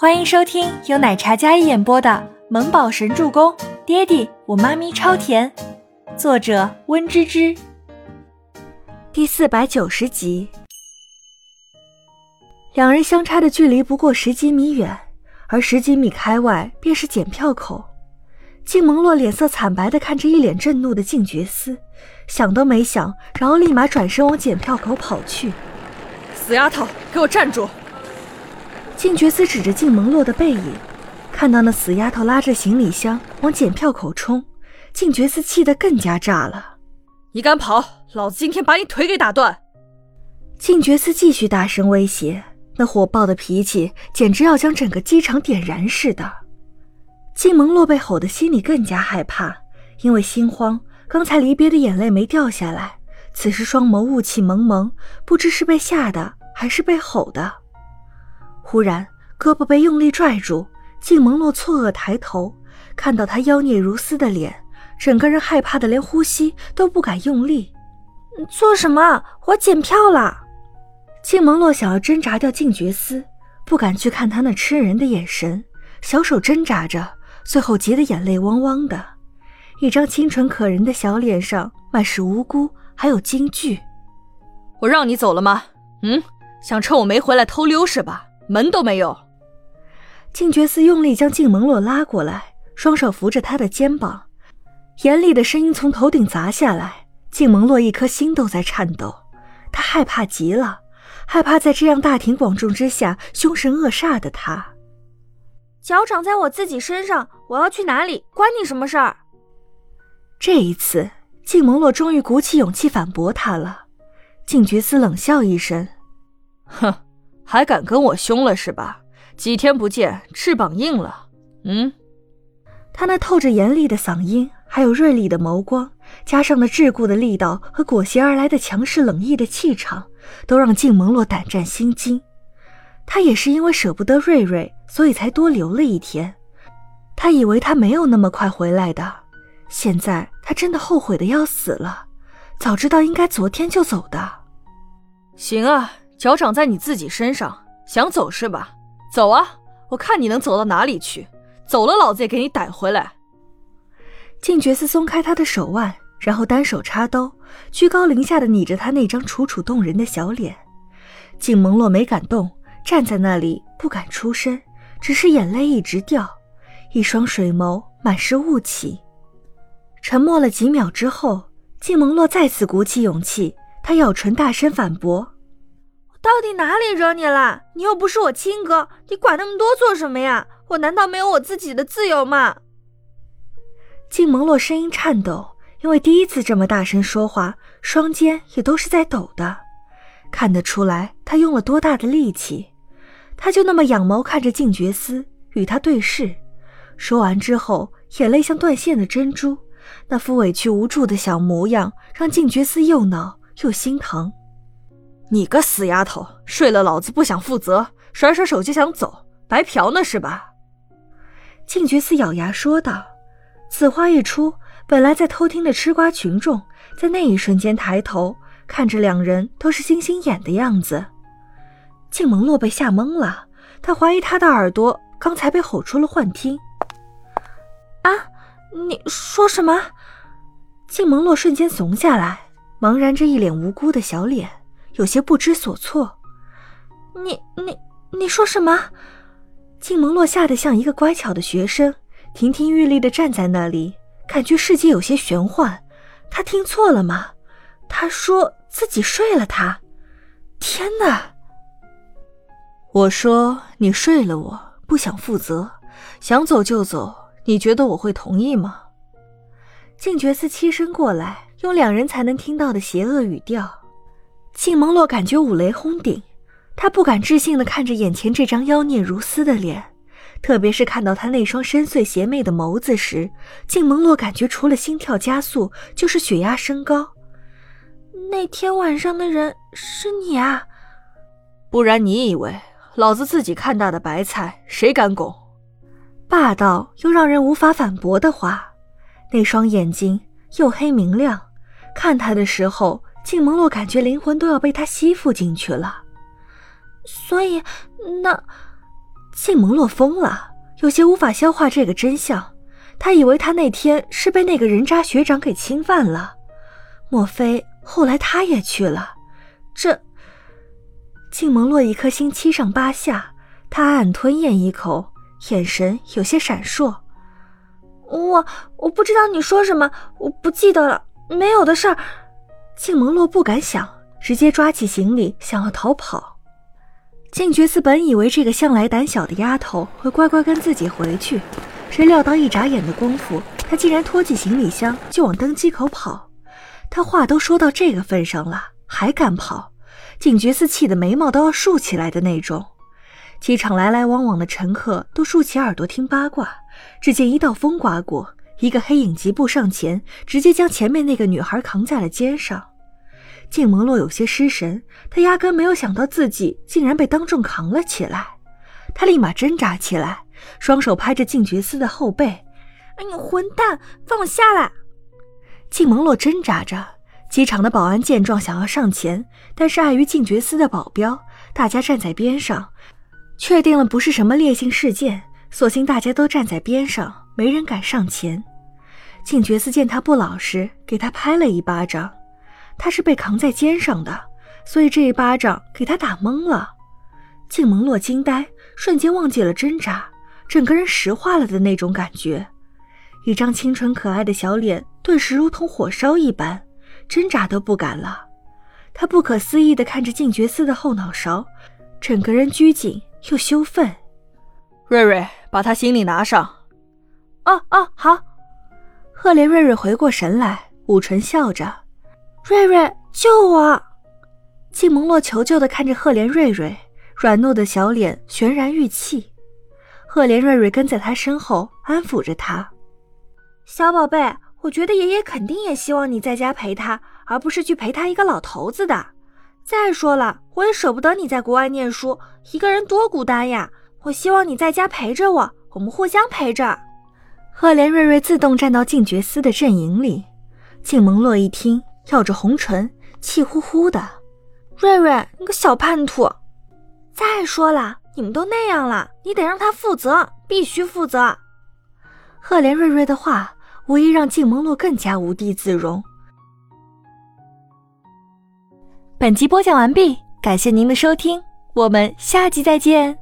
欢迎收听由奶茶嘉一演播的《萌宝神助攻》，爹地我妈咪超甜，作者温芝芝。第四百九十集。两人相差的距离不过十几米远，而十几米开外便是检票口。静萌洛脸色惨白的看着一脸震怒的静觉司，想都没想，然后立马转身往检票口跑去。死丫头，给我站住！静觉司指着静萌洛的背影，看到那死丫头拉着行李箱往检票口冲，静觉司气得更加炸了。你敢跑，老子今天把你腿给打断！静觉司继续大声威胁，那火爆的脾气简直要将整个机场点燃似的。静萌洛被吼得心里更加害怕，因为心慌，刚才离别的眼泪没掉下来，此时双眸雾气蒙蒙，不知是被吓的还是被吼的。忽然，胳膊被用力拽住，静萌洛错愕抬头，看到他妖孽如斯的脸，整个人害怕的连呼吸都不敢用力。做什么？我检票了！静萌洛想要挣扎掉静觉司，不敢去看他那吃人的眼神，小手挣扎着，最后急得眼泪汪汪的，一张清纯可人的小脸上满是无辜，还有惊惧。我让你走了吗？嗯，想趁我没回来偷溜是吧？门都没有。静觉寺用力将静萌洛拉过来，双手扶着他的肩膀，严厉的声音从头顶砸下来。静萌洛一颗心都在颤抖，他害怕极了，害怕在这样大庭广众之下凶神恶煞的他。脚长在我自己身上，我要去哪里，关你什么事儿？这一次，静萌洛终于鼓起勇气反驳他了。静觉寺冷笑一声，哼。还敢跟我凶了是吧？几天不见，翅膀硬了。嗯，他那透着严厉的嗓音，还有锐利的眸光，加上那桎梏的力道和裹挟而来的强势冷意的气场，都让静萌洛胆战心惊。他也是因为舍不得瑞瑞，所以才多留了一天。他以为他没有那么快回来的，现在他真的后悔的要死了。早知道应该昨天就走的。行啊。脚长在你自己身上，想走是吧？走啊！我看你能走到哪里去。走了，老子也给你逮回来。静觉寺松开他的手腕，然后单手插兜，居高临下的拟着他那张楚楚动人的小脸。静萌洛没敢动，站在那里不敢出声，只是眼泪一直掉，一双水眸满是雾气。沉默了几秒之后，静萌洛再次鼓起勇气，他咬唇大声反驳。到底哪里惹你了？你又不是我亲哥，你管那么多做什么呀？我难道没有我自己的自由吗？静萌洛声音颤抖，因为第一次这么大声说话，双肩也都是在抖的，看得出来他用了多大的力气。他就那么仰眸看着静觉司，与他对视，说完之后，眼泪像断线的珍珠，那副委屈无助的小模样，让静觉司又恼又心疼。你个死丫头，睡了老子不想负责，甩甩手就想走，白嫖呢是吧？静觉寺咬牙说道。此话一出，本来在偷听的吃瓜群众，在那一瞬间抬头看着两人都是星星眼的样子。静萌洛被吓懵了，他怀疑他的耳朵刚才被吼出了幻听。啊，你说什么？静萌洛瞬间怂下来，茫然着一脸无辜的小脸。有些不知所措，你你你说什么？静萌洛吓得像一个乖巧的学生，亭亭玉立的站在那里，感觉世界有些玄幻。他听错了吗？他说自己睡了他。天哪！我说你睡了我，不想负责，想走就走，你觉得我会同意吗？静觉寺栖身过来，用两人才能听到的邪恶语调。静萌洛感觉五雷轰顶，他不敢置信地看着眼前这张妖孽如斯的脸，特别是看到他那双深邃邪魅的眸子时，静萌洛感觉除了心跳加速，就是血压升高。那天晚上的人是你啊？不然你以为老子自己看大的白菜，谁敢拱？霸道又让人无法反驳的话，那双眼睛又黑明亮，看他的时候。静萌洛感觉灵魂都要被他吸附进去了，所以那静蒙洛疯了，有些无法消化这个真相。他以为他那天是被那个人渣学长给侵犯了，莫非后来他也去了？这……静蒙洛一颗心七上八下，他暗暗吞咽一口，眼神有些闪烁。我我不知道你说什么，我不记得了，没有的事儿。静蒙洛不敢想，直接抓起行李想要逃跑。静觉寺本以为这个向来胆小的丫头会乖乖跟自己回去。谁料到一眨眼的功夫，她竟然拖起行李箱就往登机口跑。他话都说到这个份上了，还敢跑？警觉寺气得眉毛都要竖起来的那种。机场来来往往的乘客都竖起耳朵听八卦。只见一道风刮过，一个黑影疾步上前，直接将前面那个女孩扛在了肩上。静蒙洛有些失神，他压根没有想到自己竟然被当众扛了起来。他立马挣扎起来。双手拍着静觉司的后背，“哎，你混蛋，放我下来！”静蒙洛挣扎着。机场的保安见状，想要上前，但是碍于静觉司的保镖，大家站在边上，确定了不是什么烈性事件，索性大家都站在边上，没人敢上前。静觉司见他不老实，给他拍了一巴掌。他是被扛在肩上的，所以这一巴掌给他打懵了。静蒙洛惊呆，瞬间忘记了挣扎。整个人石化了的那种感觉，一张清纯可爱的小脸顿时如同火烧一般，挣扎都不敢了。他不可思议地看着静觉寺的后脑勺，整个人拘谨又羞愤。瑞瑞，把他行李拿上。哦哦，好。赫连瑞瑞回过神来，捂唇笑着：“瑞瑞，救我！”静蒙洛求救地看着赫连瑞瑞，软糯的小脸悬然欲泣。赫连瑞瑞跟在他身后，安抚着他：“小宝贝，我觉得爷爷肯定也希望你在家陪他，而不是去陪他一个老头子的。再说了，我也舍不得你在国外念书，一个人多孤单呀。我希望你在家陪着我，我们互相陪着。”赫连瑞瑞自动站到静觉司的阵营里。静蒙洛一听，咬着红唇，气呼呼的：“瑞瑞，你个小叛徒！再说了。”你们都那样了，你得让他负责，必须负责。赫连瑞瑞的话无疑让静蒙洛更加无地自容。本集播讲完毕，感谢您的收听，我们下集再见。